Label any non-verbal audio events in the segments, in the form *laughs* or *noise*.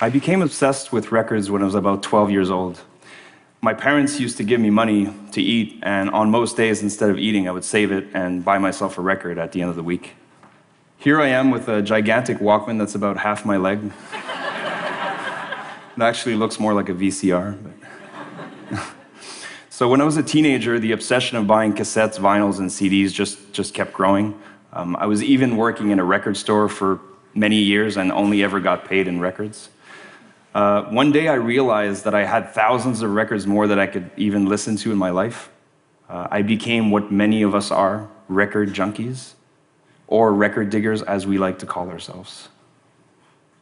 I became obsessed with records when I was about 12 years old. My parents used to give me money to eat, and on most days, instead of eating, I would save it and buy myself a record at the end of the week. Here I am with a gigantic Walkman that's about half my leg. *laughs* it actually looks more like a VCR. But *laughs* so when I was a teenager, the obsession of buying cassettes, vinyls, and CDs just, just kept growing. Um, I was even working in a record store for many years and only ever got paid in records. Uh, one day I realized that I had thousands of records more that I could even listen to in my life. Uh, I became what many of us are record junkies, or record diggers as we like to call ourselves.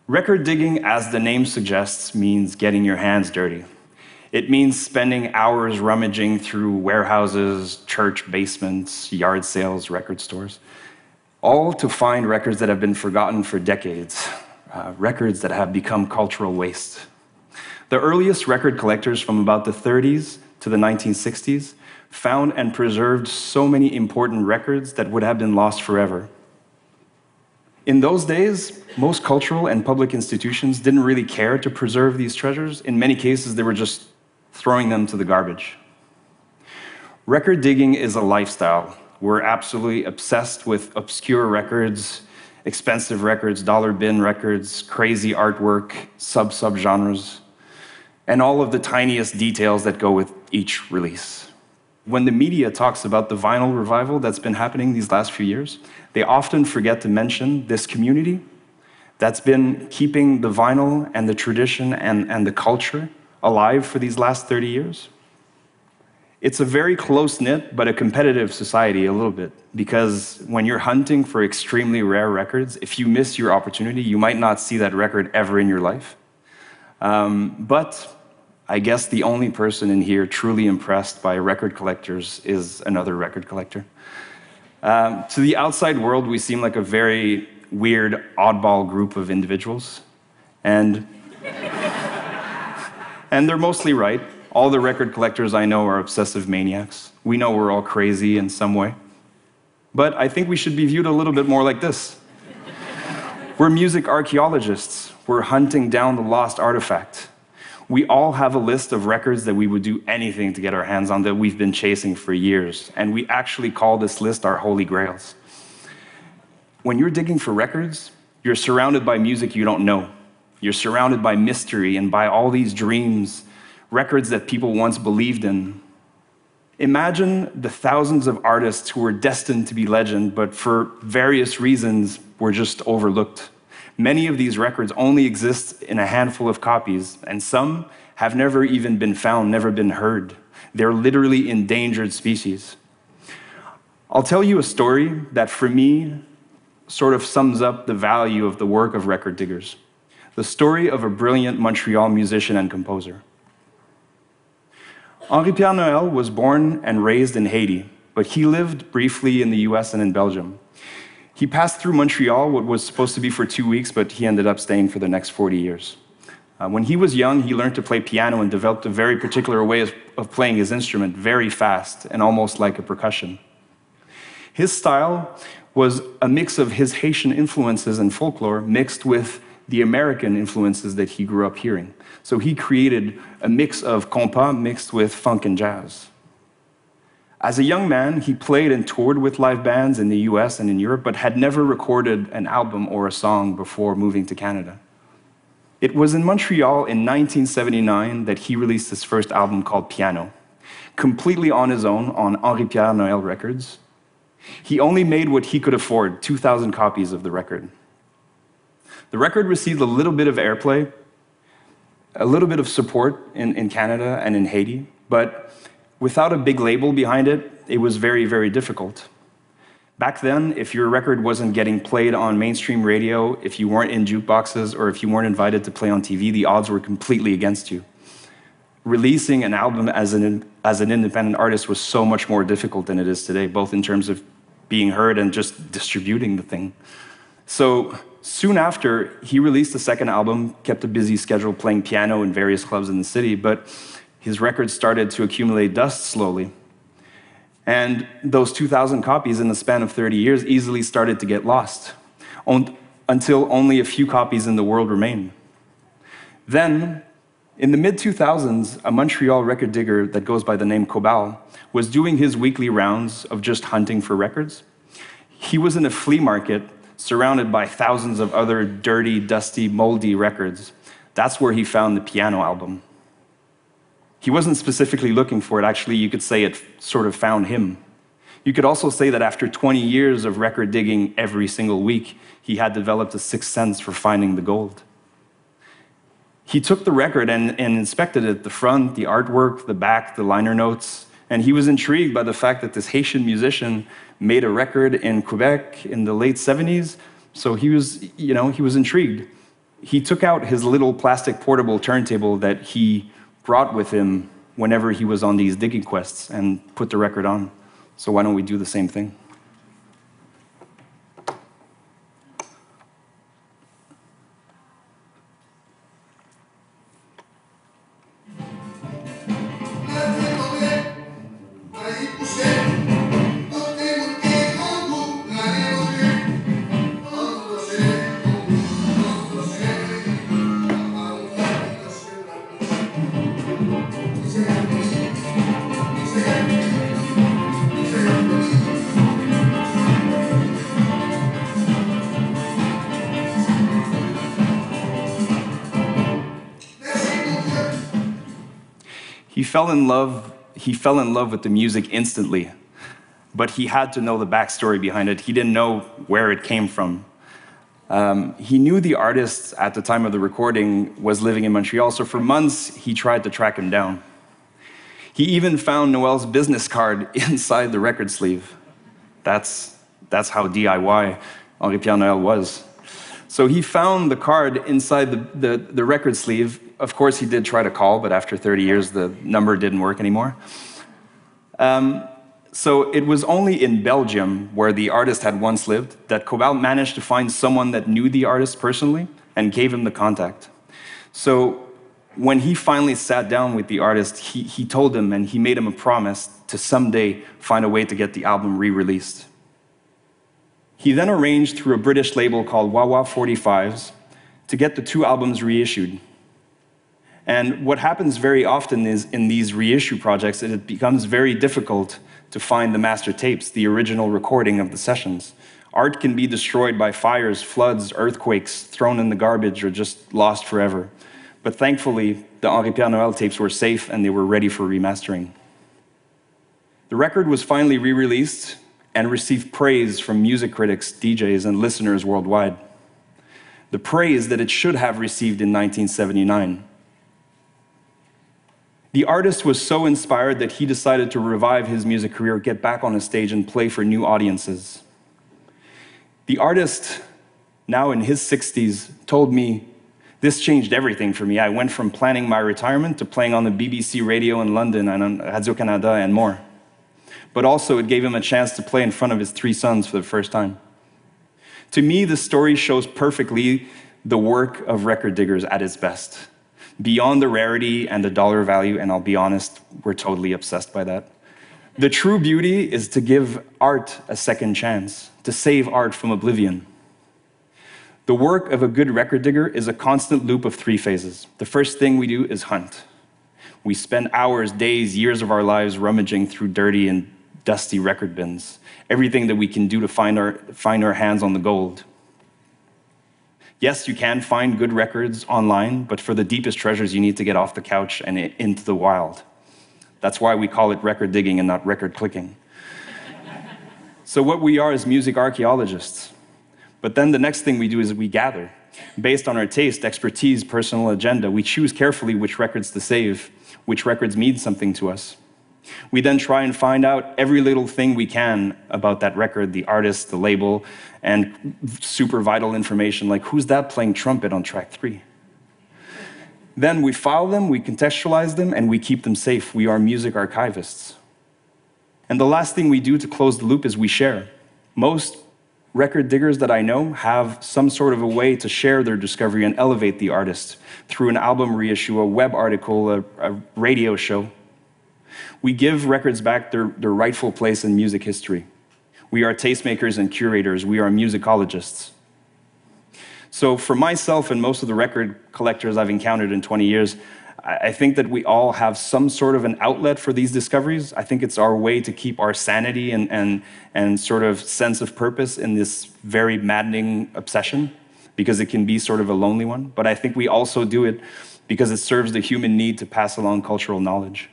Record digging, as the name suggests, means getting your hands dirty. It means spending hours rummaging through warehouses, church basements, yard sales, record stores, all to find records that have been forgotten for decades, uh, records that have become cultural waste. The earliest record collectors from about the 30s to the 1960s found and preserved so many important records that would have been lost forever. In those days, most cultural and public institutions didn't really care to preserve these treasures. In many cases, they were just throwing them to the garbage. Record digging is a lifestyle. We're absolutely obsessed with obscure records, expensive records, dollar bin records, crazy artwork, sub sub genres, and all of the tiniest details that go with each release. When the media talks about the vinyl revival that's been happening these last few years, they often forget to mention this community that's been keeping the vinyl and the tradition and, and the culture alive for these last 30 years. It's a very close knit, but a competitive society a little bit. Because when you're hunting for extremely rare records, if you miss your opportunity, you might not see that record ever in your life. Um, but I guess the only person in here truly impressed by record collectors is another record collector. Um, to the outside world, we seem like a very weird, oddball group of individuals. And, *laughs* and they're mostly right. All the record collectors I know are obsessive maniacs. We know we're all crazy in some way. But I think we should be viewed a little bit more like this. We're music archaeologists. We're hunting down the lost artifact. We all have a list of records that we would do anything to get our hands on that we've been chasing for years. And we actually call this list our holy grails. When you're digging for records, you're surrounded by music you don't know. You're surrounded by mystery and by all these dreams records that people once believed in. Imagine the thousands of artists who were destined to be legend, but for various reasons were just overlooked. Many of these records only exist in a handful of copies, and some have never even been found, never been heard. They're literally endangered species. I'll tell you a story that, for me, sort of sums up the value of the work of record diggers the story of a brilliant Montreal musician and composer. Henri Pierre Noël was born and raised in Haiti, but he lived briefly in the US and in Belgium. He passed through Montreal, what was supposed to be for two weeks, but he ended up staying for the next 40 years. Uh, when he was young, he learned to play piano and developed a very particular way of, of playing his instrument, very fast and almost like a percussion. His style was a mix of his Haitian influences and folklore mixed with the American influences that he grew up hearing. So he created a mix of compas mixed with funk and jazz. As a young man, he played and toured with live bands in the US and in Europe, but had never recorded an album or a song before moving to Canada. It was in Montreal in 1979 that he released his first album called Piano, completely on his own on Henri Pierre Noël Records. He only made what he could afford 2,000 copies of the record. The record received a little bit of airplay, a little bit of support in, in Canada and in Haiti, but without a big label behind it, it was very, very difficult. Back then, if your record wasn't getting played on mainstream radio, if you weren't in jukeboxes, or if you weren't invited to play on TV, the odds were completely against you. Releasing an album as an, as an independent artist was so much more difficult than it is today, both in terms of being heard and just distributing the thing. So Soon after, he released a second album, kept a busy schedule playing piano in various clubs in the city, but his records started to accumulate dust slowly. And those 2,000 copies in the span of 30 years easily started to get lost, until only a few copies in the world remain. Then, in the mid 2000s, a Montreal record digger that goes by the name Cobal was doing his weekly rounds of just hunting for records. He was in a flea market surrounded by thousands of other dirty, dusty, moldy records. That's where he found the piano album. He wasn't specifically looking for it, actually, you could say it sort of found him. You could also say that after 20 years of record digging every single week, he had developed a sixth sense for finding the gold. He took the record and, and inspected it the front, the artwork, the back, the liner notes, and he was intrigued by the fact that this Haitian musician made a record in Quebec in the late 70s. So he was, you know, he was intrigued. He took out his little plastic portable turntable that he brought with him whenever he was on these digging quests and put the record on. So why don't we do the same thing? Fell in love, he fell in love with the music instantly, but he had to know the backstory behind it. He didn't know where it came from. Um, he knew the artist at the time of the recording was living in Montreal, so for months he tried to track him down. He even found Noel's business card *laughs* inside the record sleeve. That's, that's how DIY Henri Pierre Noel was. So he found the card inside the, the, the, record sleeve. Of course, he did try to call, but after 30 years, the number didn't work anymore. Um, so it was only in Belgium, where the artist had once lived, that Cobal managed to find someone that knew the artist personally and gave him the contact. So when he finally sat down with the artist, he, he told him and he made him a promise to someday find a way to get the album re released. He then arranged through a British label called Wah 45s to get the two albums reissued. And what happens very often is in these reissue projects, it becomes very difficult to find the master tapes, the original recording of the sessions. Art can be destroyed by fires, floods, earthquakes, thrown in the garbage, or just lost forever. But thankfully, the Henri Pierre Noel tapes were safe and they were ready for remastering. The record was finally re released and received praise from music critics, DJs, and listeners worldwide. The praise that it should have received in 1979. The artist was so inspired that he decided to revive his music career, get back on a stage, and play for new audiences. The artist, now in his 60s, told me, This changed everything for me. I went from planning my retirement to playing on the BBC radio in London and on Radio Canada and more but also it gave him a chance to play in front of his three sons for the first time. To me, the story shows perfectly the work of record diggers at its best. Beyond the rarity and the dollar value, and I'll be honest, we're totally obsessed by that. The true beauty is to give art a second chance, to save art from oblivion. The work of a good record digger is a constant loop of three phases. The first thing we do is hunt. We spend hours, days, years of our lives rummaging through dirty and dusty record bins, everything that we can do to find our, find our hands on the gold. Yes, you can find good records online, but for the deepest treasures, you need to get off the couch and into the wild. That's why we call it record digging and not record clicking. so, what we are is music archaeologists. But then the next thing we do is we gather. Based on our taste, expertise, personal agenda, we choose carefully which records to save, which records mean something to us. We then try and find out every little thing we can about that record, the artist, the label, and super vital information like who's that playing trumpet on track three? Then we file them, we contextualize them, and we keep them safe. We are music archivists. And the last thing we do to close the loop is we share. Most record diggers that I know have some sort of a way to share their discovery and elevate the artist through an album reissue, a web article, a, a radio show. We give records back their, their rightful place in music history. We are tastemakers and curators. We are musicologists. So, for myself and most of the record collectors I've encountered in 20 years, I think that we all have some sort of an outlet for these discoveries. I think it's our way to keep our sanity and, and, and sort of sense of purpose in this very maddening obsession, because it can be sort of a lonely one. But I think we also do it because it serves the human need to pass along cultural knowledge.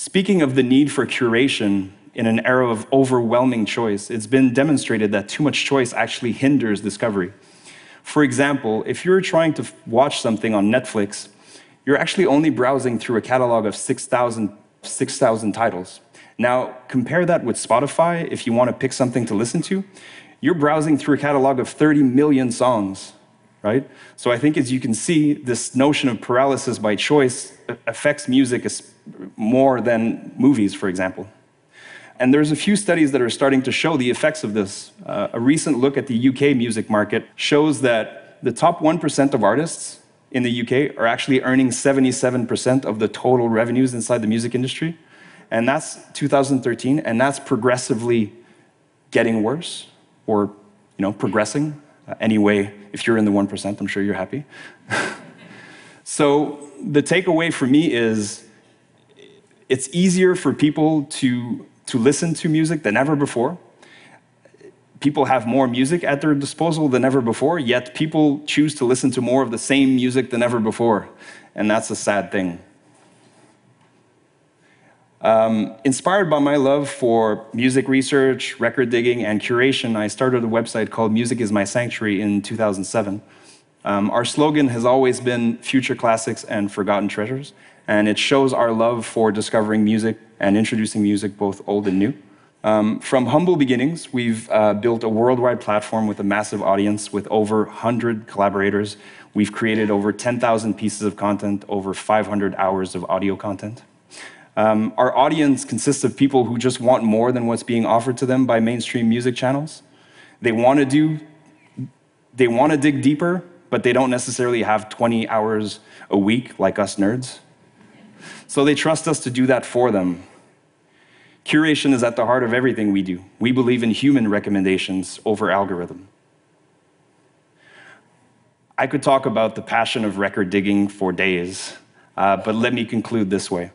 Speaking of the need for curation in an era of overwhelming choice, it's been demonstrated that too much choice actually hinders discovery. For example, if you're trying to watch something on Netflix, you're actually only browsing through a catalog of 6,000 6, titles. Now, compare that with Spotify if you want to pick something to listen to. You're browsing through a catalog of 30 million songs, right? So I think as you can see, this notion of paralysis by choice affects music more than movies, for example. And there's a few studies that are starting to show the effects of this. Uh, a recent look at the UK music market shows that the top 1% of artists in the UK are actually earning 77% of the total revenues inside the music industry. And that's 2013, and that's progressively getting worse or you know, progressing. Uh, anyway, if you're in the 1%, I'm sure you're happy. *laughs* so the takeaway for me is it's easier for people to to listen to music than ever before. People have more music at their disposal than ever before, yet people choose to listen to more of the same music than ever before. And that's a sad thing. Um, inspired by my love for music research, record digging, and curation, I started a website called Music is My Sanctuary in 2007. Um, our slogan has always been Future Classics and Forgotten Treasures and it shows our love for discovering music and introducing music, both old and new. Um, from humble beginnings, we've uh, built a worldwide platform with a massive audience with over 100 collaborators. We've created over 10,000 pieces of content, over 500 hours of audio content. Um, our audience consists of people who just want more than what's being offered to them by mainstream music channels. They want to do, they want to dig deeper, but they don't necessarily have 20 hours a week like us nerds. So they trust us to do that for them. Curation is at the heart of everything we do. We believe in human recommendations over algorithm. I could talk about the passion of record digging for days, uh, but let me conclude this way.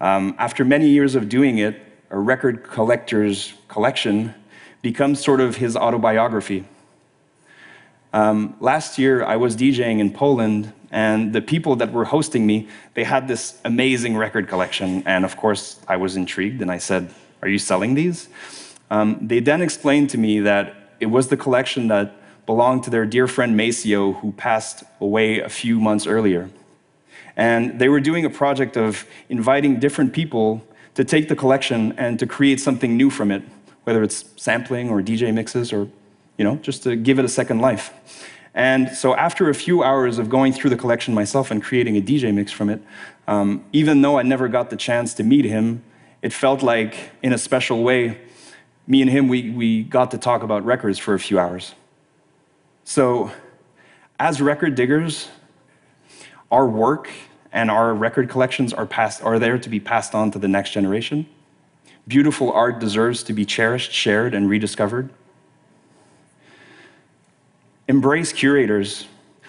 Um, after many years of doing it, a record collector's collection becomes sort of his autobiography. Um, last year, I was DJing in Poland, and the people that were hosting me, they had this amazing record collection. And of course, I was intrigued, and I said, Are you selling these? Um, they then explained to me that it was the collection that belonged to their dear friend Maceo, who passed away a few months earlier. And they were doing a project of inviting different people to take the collection and to create something new from it, whether it's sampling or DJ mixes or you know, just to give it a second life. And so after a few hours of going through the collection myself and creating a DJ mix from it, um, even though I never got the chance to meet him, it felt like, in a special way, me and him, we, we got to talk about records for a few hours. So, as record diggers, our work and our record collections are, passed, are there to be passed on to the next generation. Beautiful art deserves to be cherished, shared, and rediscovered. Embrace curators.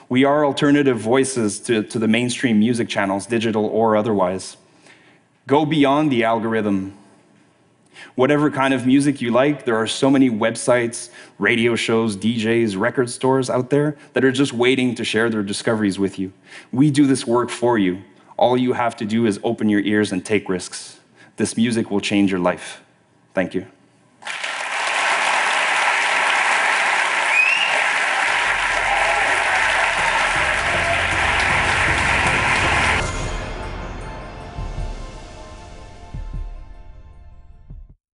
We are alternative voices to, to the mainstream music channels, digital or otherwise. Go beyond the algorithm. Whatever kind of music you like, there are so many websites, radio shows, DJs, record stores out there that are just waiting to share their discoveries with you. We do this work for you. All you have to do is open your ears and take risks. This music will change your life. Thank you.